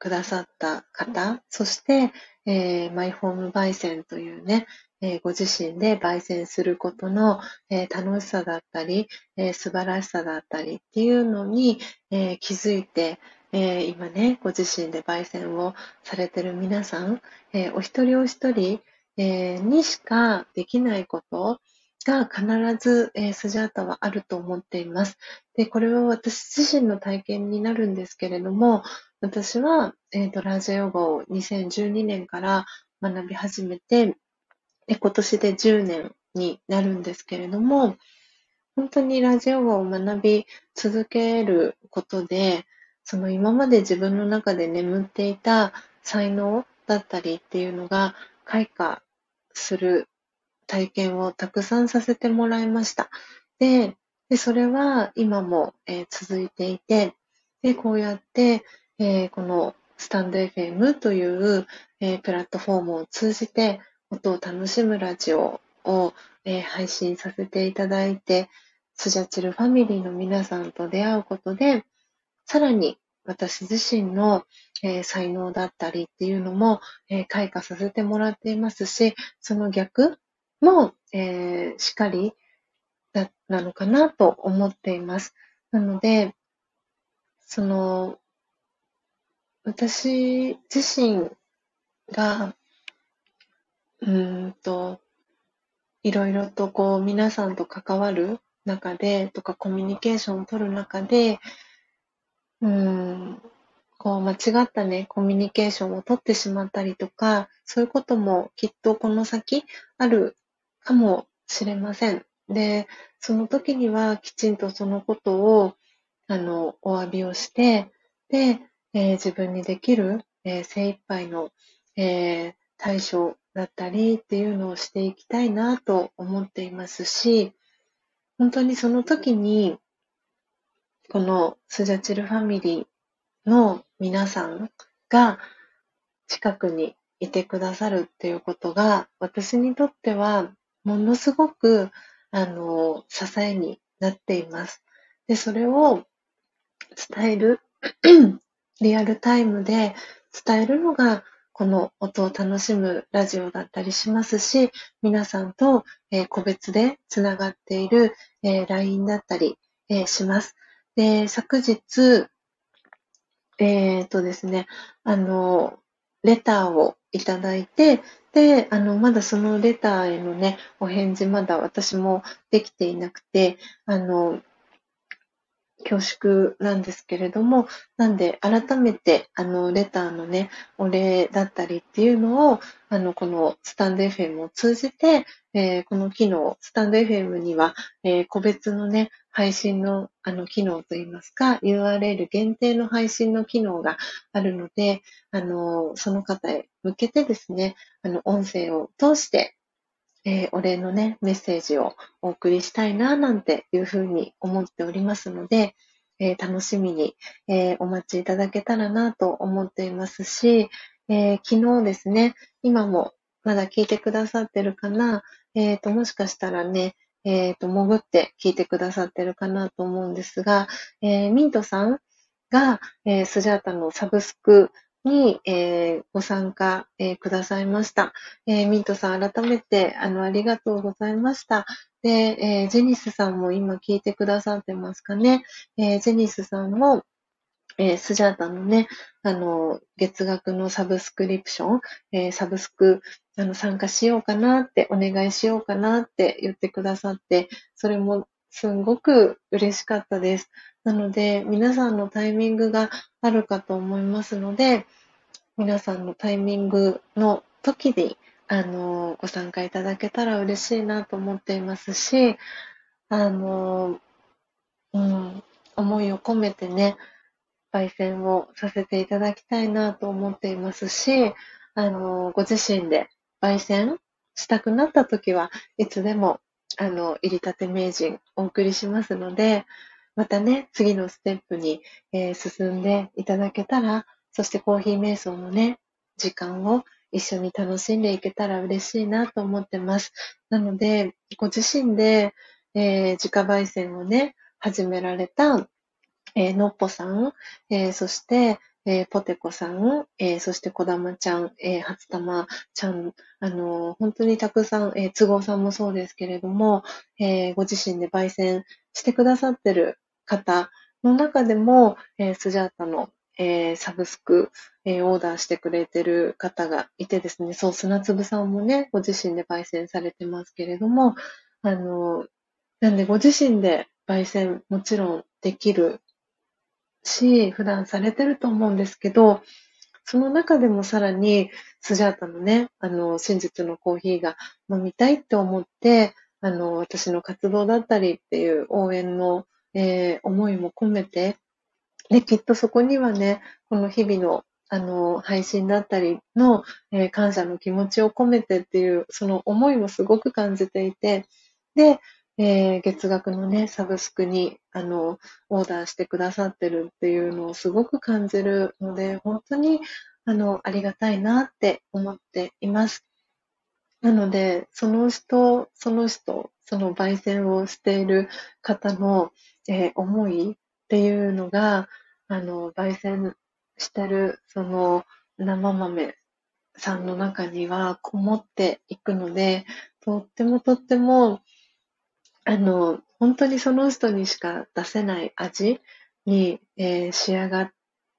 くださった方、そして、えー、マイホーム焙煎というね、えー、ご自身で焙煎することの、えー、楽しさだったり、えー、素晴らしさだったりっていうのに、え気づいて、え今ね、ご自身で焙煎をされてる皆さん、えお一人お一人、えにしかできないこと、が必ず、えー、スジャータはあると思っています。で、これは私自身の体験になるんですけれども、私は、えーと、ラージャヨガを2012年から学び始めて、で今年で10年になるんですけれども、本当にラジオガを学び続けることで、その今まで自分の中で眠っていた才能だったりっていうのが開花する体験をたくさんさせてもらいました。で、でそれは今も、えー、続いていて、で、こうやって、えー、このスタンド FM という、えー、プラットフォームを通じて音を楽しむラジオを、え配信させていただいて、スジャチルファミリーの皆さんと出会うことで、さらに私自身の、えー、才能だったりっていうのも、えー、開花させてもらっていますし、その逆、も、えー、しっかりななのかなと思っています。なので、その、私自身が、うんと、いろいろとこう皆さんと関わる中でとかコミュニケーションを取る中で、うん、こう間違ったね、コミュニケーションを取ってしまったりとか、そういうこともきっとこの先あるかもしれません。で、その時にはきちんとそのことを、あの、お詫びをして、で、えー、自分にできる、えー、精一杯の、えー、対処だったりっていうのをしていきたいなと思っていますし、本当にその時に、このスジャチルファミリーの皆さんが近くにいてくださるっていうことが、私にとってはものすごく、あの、支えになっています。で、それを伝える リアルタイムで伝えるのが、この音を楽しむラジオだったりしますし、皆さんと、えー、個別でつながっている、えー、LINE だったり、えー、します。で、昨日、えっ、とですね、あの、レターをいただいて、で、あの、まだそのレターへのね、お返事まだ私もできていなくて、あの、恐縮なんですけれども、なんで改めてあのレターのね、お礼だったりっていうのを、あの、このスタンド FM を通じて、えー、この機能、スタンド FM には、えー、個別のね、配信のあの機能といいますか、URL 限定の配信の機能があるので、あの、その方へ向けてですね、あの、音声を通してえー、お礼のね、メッセージをお送りしたいな、なんていうふうに思っておりますので、えー、楽しみに、えー、お待ちいただけたらなと思っていますし、え昨日ですね、今もまだ聞いてくださってるかな、えっ、と、もしかしたらね、えっ、と、潜って聞いてくださってるかなと思うんですが、えミントさんが、えスジャータのサブスクに、えー、ご参加、えー、くださいました。えー、ミントさん、改めて、あの、ありがとうございました。で、えジェニスさんも今聞いてくださってますかね。えジェニスさんも、えスジャータのね、あの、月額のサブスクリプション、えサブスク、あの、参加しようかなって、お願いしようかなって言ってくださって、それもすんごく嬉しかったです。なので、皆さんのタイミングがあるかと思いますので、皆さんのタイミングの時に、あの、ご参加いただけたら嬉しいなと思っていますし、あの、うん、思いを込めてね、焙煎をさせていただきたいなと思っていますし、あの、ご自身で焙煎したくなった時はいつでも、あの、入りたて名人お送りしますので、またね、次のステップに、えー、進んでいただけたら、そしてコーヒー瞑想のね、時間を一緒に楽しんでいけたら嬉しいなと思ってます。なので、ご自身で、えー、自家焙煎をね、始められた、えー、のっぽさん、えー、そして、えー、ポテコさん、えー、そしてこだまちゃん、えー、初玉ちゃん、あのー、本当にたくさん、えー、都合さんもそうですけれども、えー、ご自身で焙煎してくださってる方の中でも、えー、スジャータの、えー、サブスク、えー、オーダーしてくれてる方がいてですね、そう、砂粒さんもね、ご自身で焙煎されてますけれども、あの、なんでご自身で焙煎もちろんできるし、普段されてると思うんですけど、その中でもさらに、スジャータのね、あの、真実のコーヒーが飲みたいって思って、あの、私の活動だったりっていう応援のえー、思いも込めて、で、きっとそこにはね、この日々のあの、配信だったりの、えー、感謝の気持ちを込めてっていう、その思いもすごく感じていて、で、えー、月額のね、サブスクに、あの、オーダーしてくださってるっていうのをすごく感じるので、本当に、あの、ありがたいなって思っています。なので、その人、その人、その焙煎をしている方の、えー、思いっていうのが、あの、焙煎してる、その、生豆さんの中にはこもっていくので、とってもとっても、あの、本当にその人にしか出せない味に、えー、仕上がっ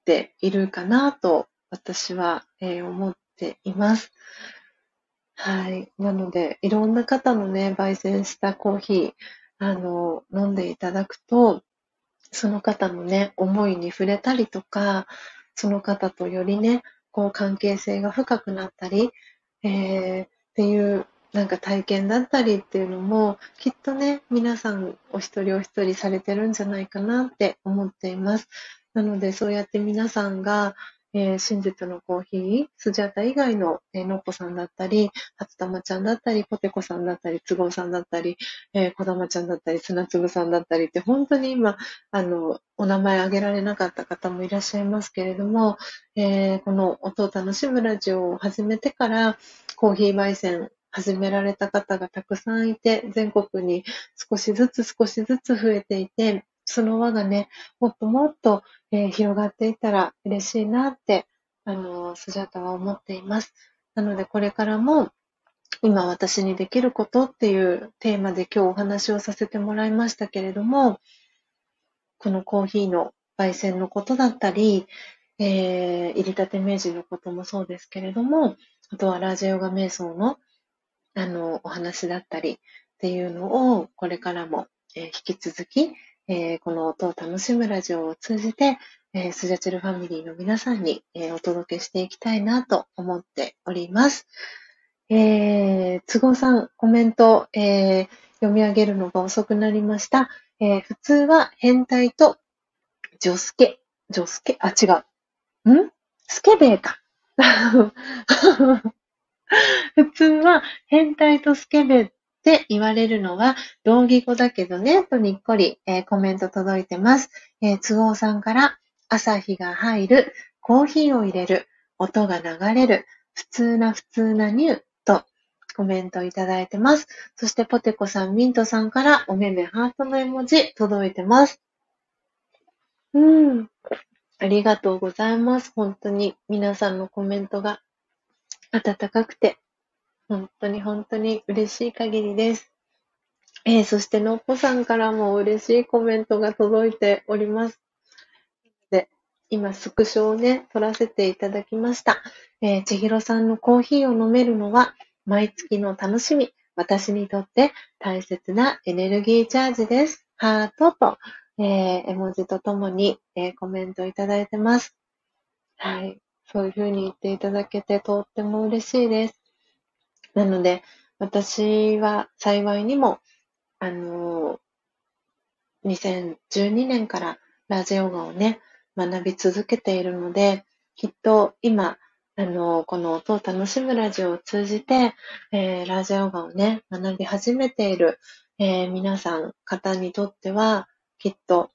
ているかなと私は、えー、思っています。はい。なので、いろんな方のね、焙煎したコーヒー、あの、飲んでいただくと、その方のね、思いに触れたりとか、その方とよりね、こう関係性が深くなったり、えー、っていうなんか体験だったりっていうのも、きっとね、皆さんお一人お一人されてるんじゃないかなって思っています。なので、そうやって皆さんが、えー、真実のコーヒー、スジャータ以外の、えー、のっぽさんだったり、初玉ちゃんだったり、ポテコさんだったり、都合さんだったり、えー、こだまちゃんだったり、砂粒さんだったりって、本当に今、あの、お名前挙げられなかった方もいらっしゃいますけれども、えー、この音を楽しむラジオを始めてから、コーヒー焙煎始められた方がたくさんいて、全国に少しずつ少しずつ増えていて、その輪がね、もっともっと、えー、広がっていったら嬉しいなってあの、スジャタは思っています。なので、これからも、今私にできることっていうテーマで今日お話をさせてもらいましたけれども、このコーヒーの焙煎のことだったり、えー、入りたて名人のこともそうですけれども、あとはラジャヨガ瞑想の、あの、お話だったりっていうのを、これからも、え、引き続き、え、この音を楽しむラジオを通じて、え、スジャチルファミリーの皆さんに、え、お届けしていきたいなと思っております。えー、都合さん、コメント、えー、読み上げるのが遅くなりました。えー、普通は変態と女助、女助、あ、違う。ん？スケベーか。普通は変態とスケベって言われるのは同義語だけどね、とにっこり、えー、コメント届いてます。えー、都合さんから朝日が入る、コーヒーを入れる、音が流れる、普通な普通なニューとコメントいただいてます。そしてポテコさん、ミントさんからおめめハートの絵文字届いてます。うん。ありがとうございます。本当に皆さんのコメントが温かくて、本当に本当に嬉しい限りです。えー、そしてのっぽさんからも嬉しいコメントが届いております。今、スクショをね、撮らせていただきました。えー、千尋さんのコーヒーを飲めるのは、毎月の楽しみ。私にとって大切なエネルギーチャージです。ハートと、えー、絵文字とともに、えー、コメントいただいてます。はい。そういうふうに言っていただけてとっても嬉しいです。なので、私は幸いにも、あの、2012年からラジオガをね、学び続けているので、きっと今、あの、この音を楽しむラジオを通じて、えー、ラジオガをね、学び始めている、えー、皆さん、方にとっては、きっと、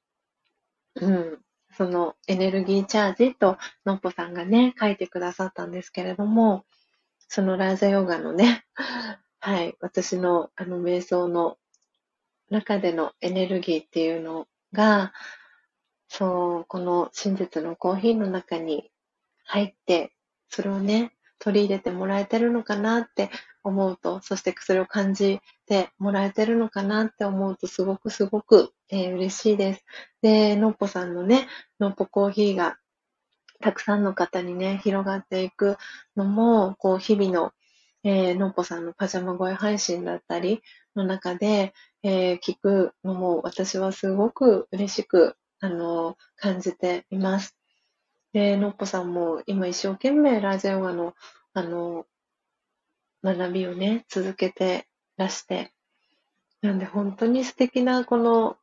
うん、そのエネルギーチャージと、のっぽさんがね、書いてくださったんですけれども、そのラージャヨガのね、はい、私のあの瞑想の中でのエネルギーっていうのが、そう、この真実のコーヒーの中に入って、それをね、取り入れてもらえてるのかなって思うと、そしてそれを感じてもらえてるのかなって思うと、すごくすごく、えー、嬉しいです。で、のっぽさんのね、のっぽコーヒーがたくさんの方にね、広がっていくのも、こう、日々の、えー、のっぽさんのパジャマ声配信だったりの中で、えー、聞くのも私はすごく嬉しくあの、感じています。で、のっぽさんも今一生懸命ラージャヨガの、あの、学びをね、続けてらして、なんで本当に素敵なこの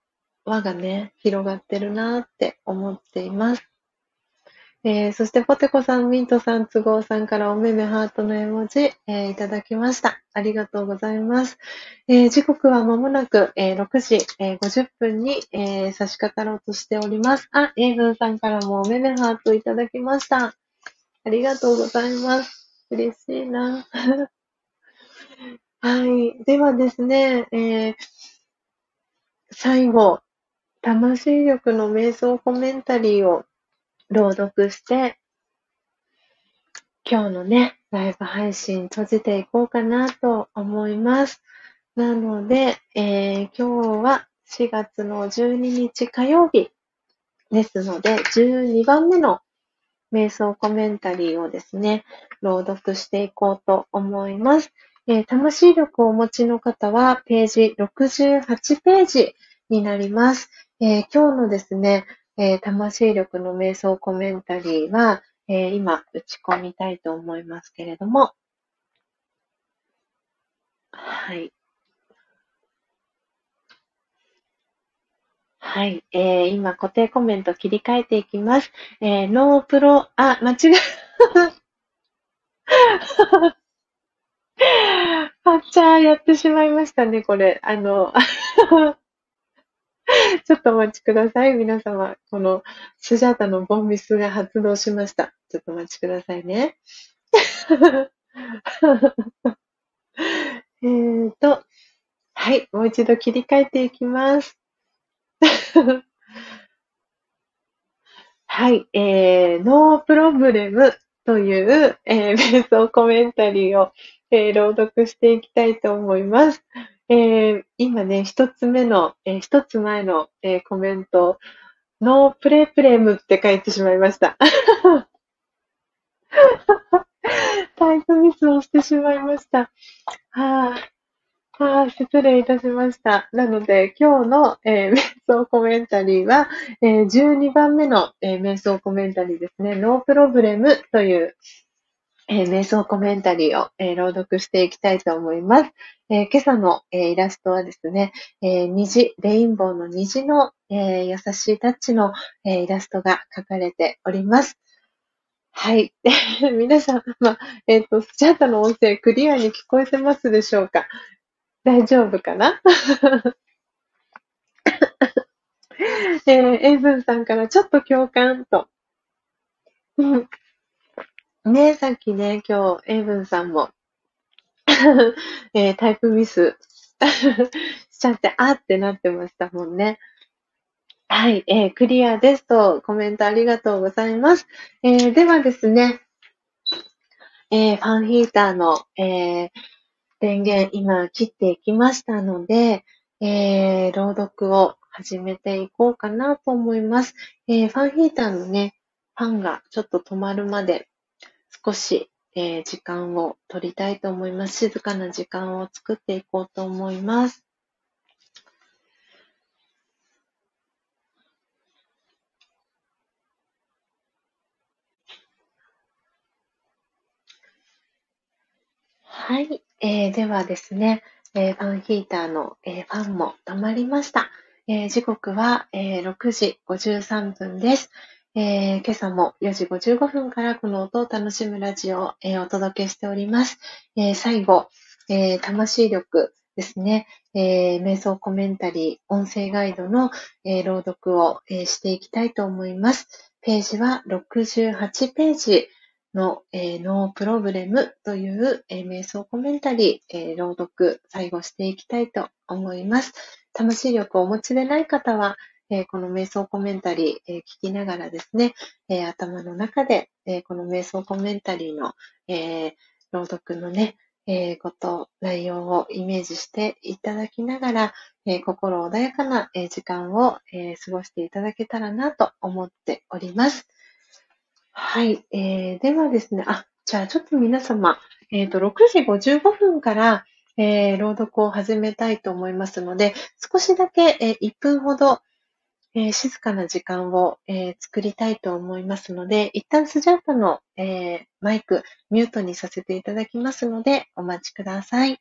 輪がね、広がってるなって思っています。えー、そして、ポテコさん、ミントさん、都合さんからおめめハートの絵文字、えー、いただきました。ありがとうございます。えー、時刻はまもなく、えー、6時、えー、50分に、え、差し掛かろうとしております。あ、エイブンさんからもおめめハートいただきました。ありがとうございます。嬉しいな。はい。ではですね、え、最後、魂力の瞑想コメンタリーを朗読して、今日のね、ライブ配信閉じていこうかなと思います。なので、えー、今日は4月の12日火曜日ですので、12番目の瞑想コメンタリーをですね、朗読していこうと思います。えー、魂力をお持ちの方は、ページ68ページになります。えー、今日のですね、えー、魂力の瞑想コメンタリーは、えー、今打ち込みたいと思いますけれども、はい。はい。えー、今固定コメント切り替えていきます。えー、ノープロ、あ、間違え、あっちゃー、やってしまいましたね、これ。あの、ちょっとお待ちください。皆様、このスジャータのボンミスが発動しました。ちょっとお待ちくださいね。えっと、はい、もう一度切り替えていきます。はい、えー、ノープロブレム。という、えー、瞑想コメンタリーを、えー、朗読していきたいと思います。えー、今ね、一つ目の、えー、一つ前の、えー、コメント、ノープレプレムって書いてしまいました。タイプミスをしてしまいました。はあ、はあ、失礼いたしました。なので、今日の、えー、瞑想コメンタリーは、えー、12番目の、えー、瞑想コメンタリーですね。ノープロブレムという、えー、瞑想コメンタリーを、えー、朗読していきたいと思います。えー、今朝の、え、イラストはですね、え、虹、レインボーの虹の、え、優しいタッチの、え、イラストが描かれております。はい。皆さん、まあ、えっ、と、スチャータの音声クリアに聞こえてますでしょうか？大丈夫かな？えー、エイブンさんからちょっと共感と。ねえ、さっきね、今日、エイブンさんも えー、タイプミス しちゃって、あってなってましたもんね。はい、えー、クリアですと、コメントありがとうございます。えー、ではですね、えー、ファンヒーターの、えー、電源今切っていきましたので、えー、朗読を始めていこうかなと思います。えー、ファンヒーターのね、ファンがちょっと止まるまで少し、えー、時間を取りたいと思います。静かな時間を作っていこうと思います。はい。えー、ではですね、えー、ファンヒーターの、えー、ファンも止まりました。えー、時刻は、えー、6時53分です。えー、今朝も4時55分からこの音を楽しむラジオを、えー、お届けしております。えー、最後、え魂力ですね、え瞑想コメンタリー、音声ガイドの、え朗読を、えしていきたいと思います。ページは68ページの、え、ノープロブレムという、え、瞑想コメンタリー、えー、朗読、最後していきたいと思います。魂力をお持ちでない方は、え、この瞑想コメンタリー、え、聞きながらですね、え、頭の中で、えこの瞑想コメンタリーの、え朗読のね、えこと、内容をイメージしていただきながら、え心穏やかな、え時間を、え過ごしていただけたらなと思っております。はい。えー、ではですね、あ、じゃあちょっと皆様、えっ、ー、と、6時55分から、えー、朗読を始めたいと思いますので、少しだけ、えー、1分ほど、えー、静かな時間を、えー、作りたいと思いますので、一旦スジャータの、えー、マイク、ミュートにさせていただきますので、お待ちください。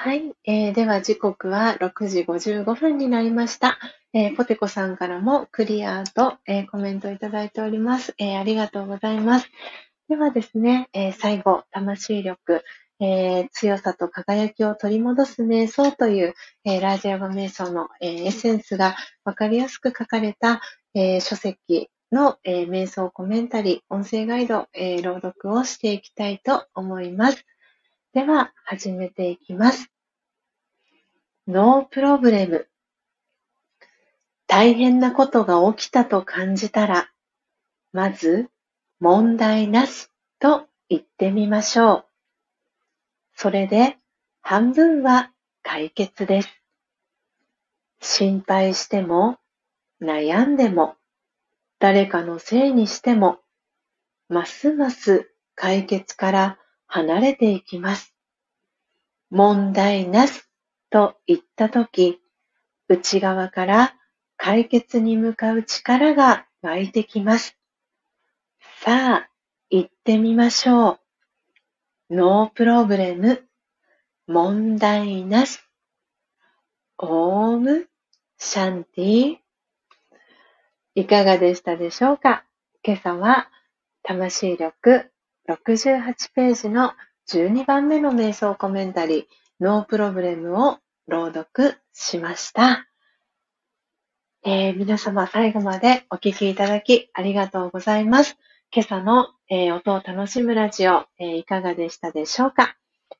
はい、えー、では時刻は6時55分になりました。えー、ポテコさんからもクリアと、えー、コメントいただいております、えー。ありがとうございます。ではですね、え最後、魂力、え強さと輝きを取り戻す瞑想という、えラージャヤバ瞑想の、えエッセンスがわかりやすく書かれた、え書籍の、え瞑想コメンタリー、音声ガイド、え朗読をしていきたいと思います。では、始めていきます。ノープロブレム。大変なことが起きたと感じたら、まず、問題なしと言ってみましょう。それで、半分は解決です。心配しても、悩んでも、誰かのせいにしても、ますます解決から離れていきます。問題なしと言ったとき、内側から解決に向かう力が湧いてきます。さあ、行ってみましょう。ノープロブレム。問題なし。オーム、シャンティ。いかがでしたでしょうか？今朝は、魂力68ページの12番目の瞑想コメンタリー、ノープロブレムを朗読しました。えー、皆様最後までお聞きいただきありがとうございます。今朝の、えー、音を楽しむラジオ、えー、いかがでしたでしょうか、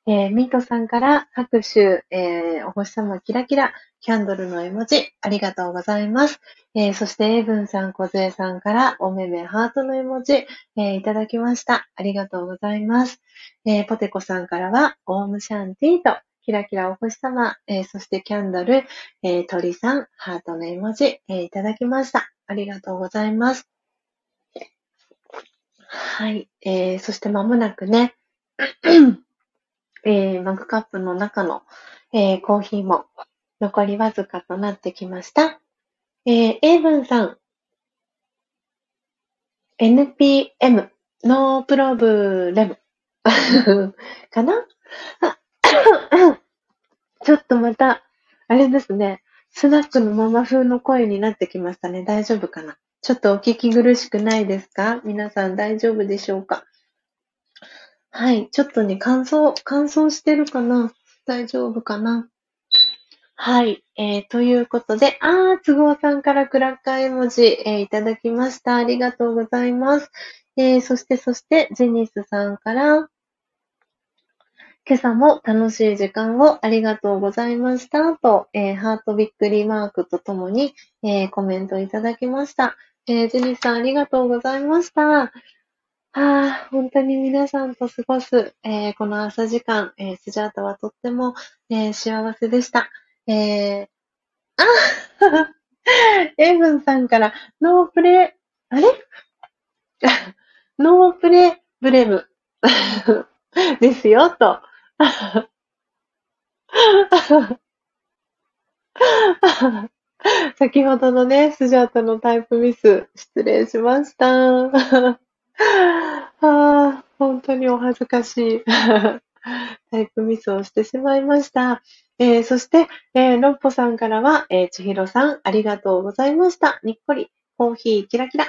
えー、ミントさんから拍手、えお星様キラキラ、キャンドルの絵文字、ありがとうございます。えそして、エイブンさん、小杖さんからおめめハートの絵文字、えいただきました。ありがとうございます。えポテコさんからは、オームシャンティーと、キラキラお星様、えそしてキャンドル、え鳥さん、ハートの絵文字、えいただきました。ありがとうございます。はい。えー、そして間もなくね、えー、マグカップの中の、えー、コーヒーも残りわずかとなってきました。えー、エイブンさん、NPM、ノープロブレム。かな？ちょっとまた、あれですね、スナックのママ風の声になってきましたね。大丈夫かな？ちょっとお聞き苦しくないですか？皆さん大丈夫でしょうか？はい。ちょっとね、乾燥、乾燥してるかな？大丈夫かな？はい。えー、ということで、あー、都合さんからクラッカー絵文字、えー、いただきました。ありがとうございます。えー、そして、そして、ジェニスさんから、今朝も楽しい時間をありがとうございましたと、えー、ハートびっくりマークとともに、えー、コメントいただきました。えー、ジェニスさんありがとうございました。ああ、本当に皆さんと過ごす、えー、この朝時間、えー、スジャータはとっても、えー、幸せでした。えー、あ エイブンさんから、ノープレ、あれ？ノープレブレム ですよ、と。先ほどのね、スジャータのタイプミス、失礼しました。ああ、本当にお恥ずかしい タイプミスをしてしまいました。えー、そして、えー、ロッポさんからは、えー、ちひろさん、ありがとうございました。にっこり、コーヒーキラキラ。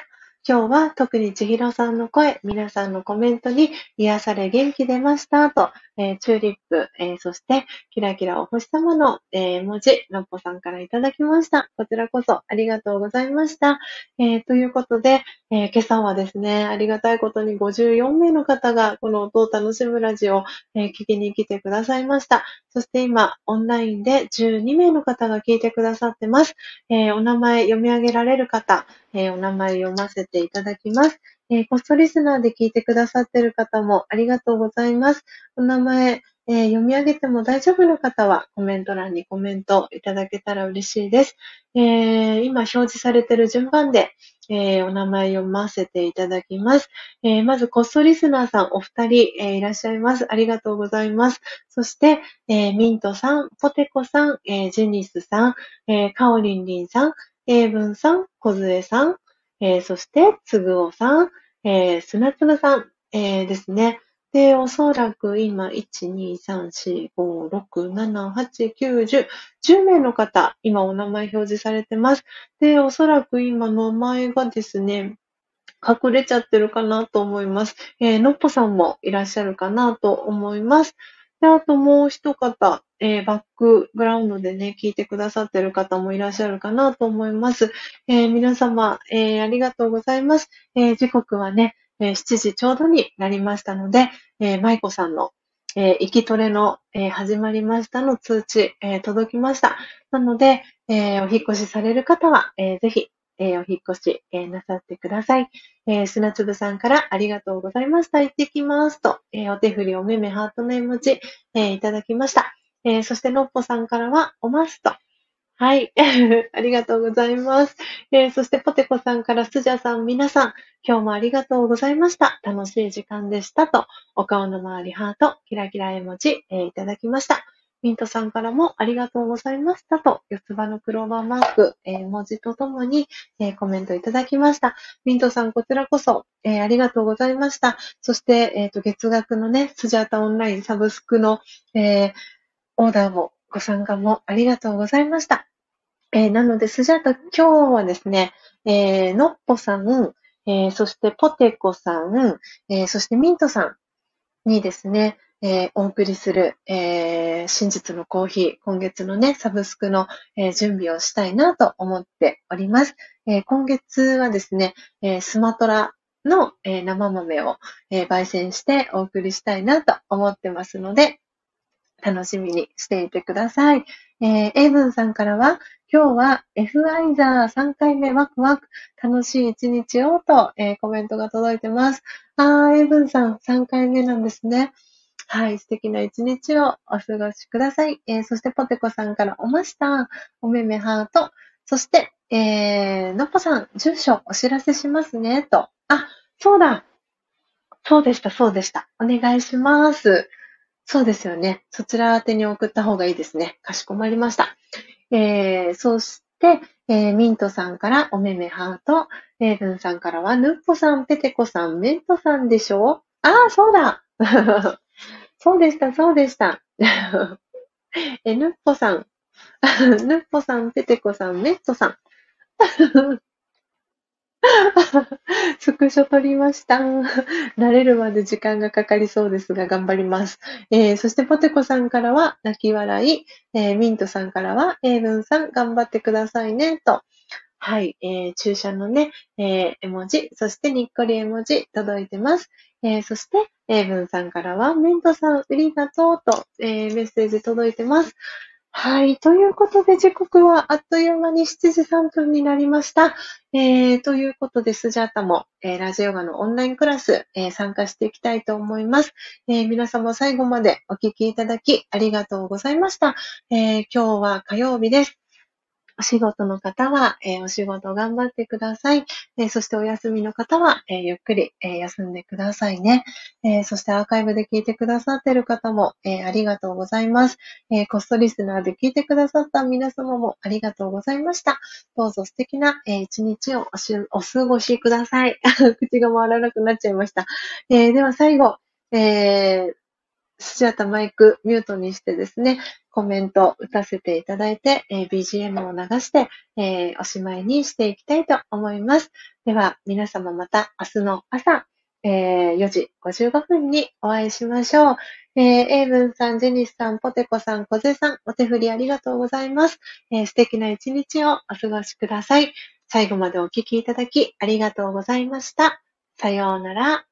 今日は特にちひろさんの声、皆さんのコメントに癒され元気出ましたと、えー、チューリップ、えー、そしてキラキラお星様の、えー、文字、のっぽさんからいただきました。こちらこそありがとうございました。え、ということで、え、今朝はですね、ありがたいことに54名の方がこの音を楽しむラジオを、え、聞きに来てくださいました。そして今、オンラインで12名の方が聞いてくださってます。え、お名前読み上げられる方、え、お名前読ませていただきます。えー、ポストリスナーで聞いてくださってる方もありがとうございます。お名前、えー、読み上げても大丈夫な方はコメント欄にコメントいただけたら嬉しいです。えー、今表示されてる順番で、えー、お名前読ませていただきます。えまず、コストリスナーさんお二人、えいらっしゃいます。ありがとうございます。そして、えミントさん、ポテコさん、えジェニスさん、えカオリンリンさん、英文さん、小杖さん、えー、そして、つぐおさん、えー、砂粒さん、えー、ですね。で、おそらく今、1、2、3、4、5、6、7、8、9、10、10名の方、今お名前表示されてます。で、おそらく今、名前がですね、隠れちゃってるかなと思います。えー、のっぽさんもいらっしゃるかなと思います。で、あともう一方、えー、バックグラウンドでね、聞いてくださってる方もいらっしゃるかなと思います。えー、皆様、えー、ありがとうございます。え時刻はね、え7時ちょうどになりましたので、えー、舞子さんの、えー、きトレの、えー、始まりましたの通知、えー、届きました。なので、え、お引越しされる方は、え、ぜひ、えー、お引越し、えー、なさってください。えー、砂粒さんからありがとうございました。行ってきますと、え、お手振りおめめハートの絵文字、え、いただきました。え、そしてのっぽさんからはおますと、はい。ありがとうございます。え、そして、ポテコさんからスジャさん、皆さん、今日もありがとうございました。楽しい時間でしたと、お顔の周りハート、キラキラ絵文字、え、いただきました。
ミントさんからもありがとうございましたと、四つ葉のクローバーマーク、えー、文字とともに、えー、コメントいただきました。ミントさん、こちらこそ、えー、ありがとうございました。そして、えっ、と、月額のね、スジャータオンラインサブスクの、えオーダーもご参加もありがとうございました。えなので、スジャータ、今日はですね、えのっぽさん、えそしてポテコさん、えそしてミントさんにですね、えー、お送りする、えー、真実のコーヒー、今月のね、サブスクの、えー、準備をしたいなと思っております。え今月はですね、えスマトラの、え生豆を、え焙煎してお送りしたいなと思ってますので、楽しみにしていてください。えー、エイブンさんからは、今日は F アイザー3回目ワクワク、楽しい一日をと、えー、コメントが届いてます。あー、エイブンさん3回目なんですね。はい、素敵な一日をお過ごしください。えー、そして、ポテコさんからおました。おめめハート。そして、えー、のっぽさん、住所お知らせしますね、と。あ、そうだ。そうでした、そうでした。お願いします。そうですよね。そちら宛てに送った方がいいですね。かしこまりました。えー、そして、えー、ミントさんからおめめハート。レーブンさんからは、ぬっぽさん、ペテコさん、メントさんでしょああ、そうだそうでした、そうでした。え、ぬっぽさん。ぬっぽさん、ぺてこさん、メットさん。スクショ撮りました。慣れるまで時間がかかりそうですが、頑張ります。えー、そして、ポテコさんからは、泣き笑い。えー、ミントさんからは、エイブンさん、頑張ってくださいね、と。はい、えー、注射のね、えー、絵文字、そしてにっこり絵文字届いてます。えー、そして、エイブンさんからは、メントさん、ありがとうと、えー、メッセージ届いてます。はい。ということで、時刻はあっという間に7時3分になりました。えー、ということで、スジャータも、えー、ラジオガのオンラインクラス、えー、参加していきたいと思います。えー、皆様最後までお聞きいただきありがとうございました。えー、今日は火曜日です。お仕事の方は、えー、お仕事頑張ってください。えー、そしてお休みの方は、えー、ゆっくり、え休んでくださいね、えそしてアーカイブで聞いてくださってる方も、えありがとうございます、えコストリスナーで聞いてくださった皆様もありがとうございました。どうぞ素敵な、え一日をお過ごしください。口が回らなくなっちゃいました。えでは最後、えー、スジャタマイクミュートにしてですね、コメント打たせていただいて、えー、BGM を流して、えー、おしまいにしていきたいと思います。では、皆様また明日の朝、えー、4時55分にお会いしましょう。えー、エイブンさん、ジェニスさん、ポテコさん、コゼさん、お手振りありがとうございます。えー、素敵な一日をお過ごしください。最後までお聞きいただきありがとうございました。さようなら。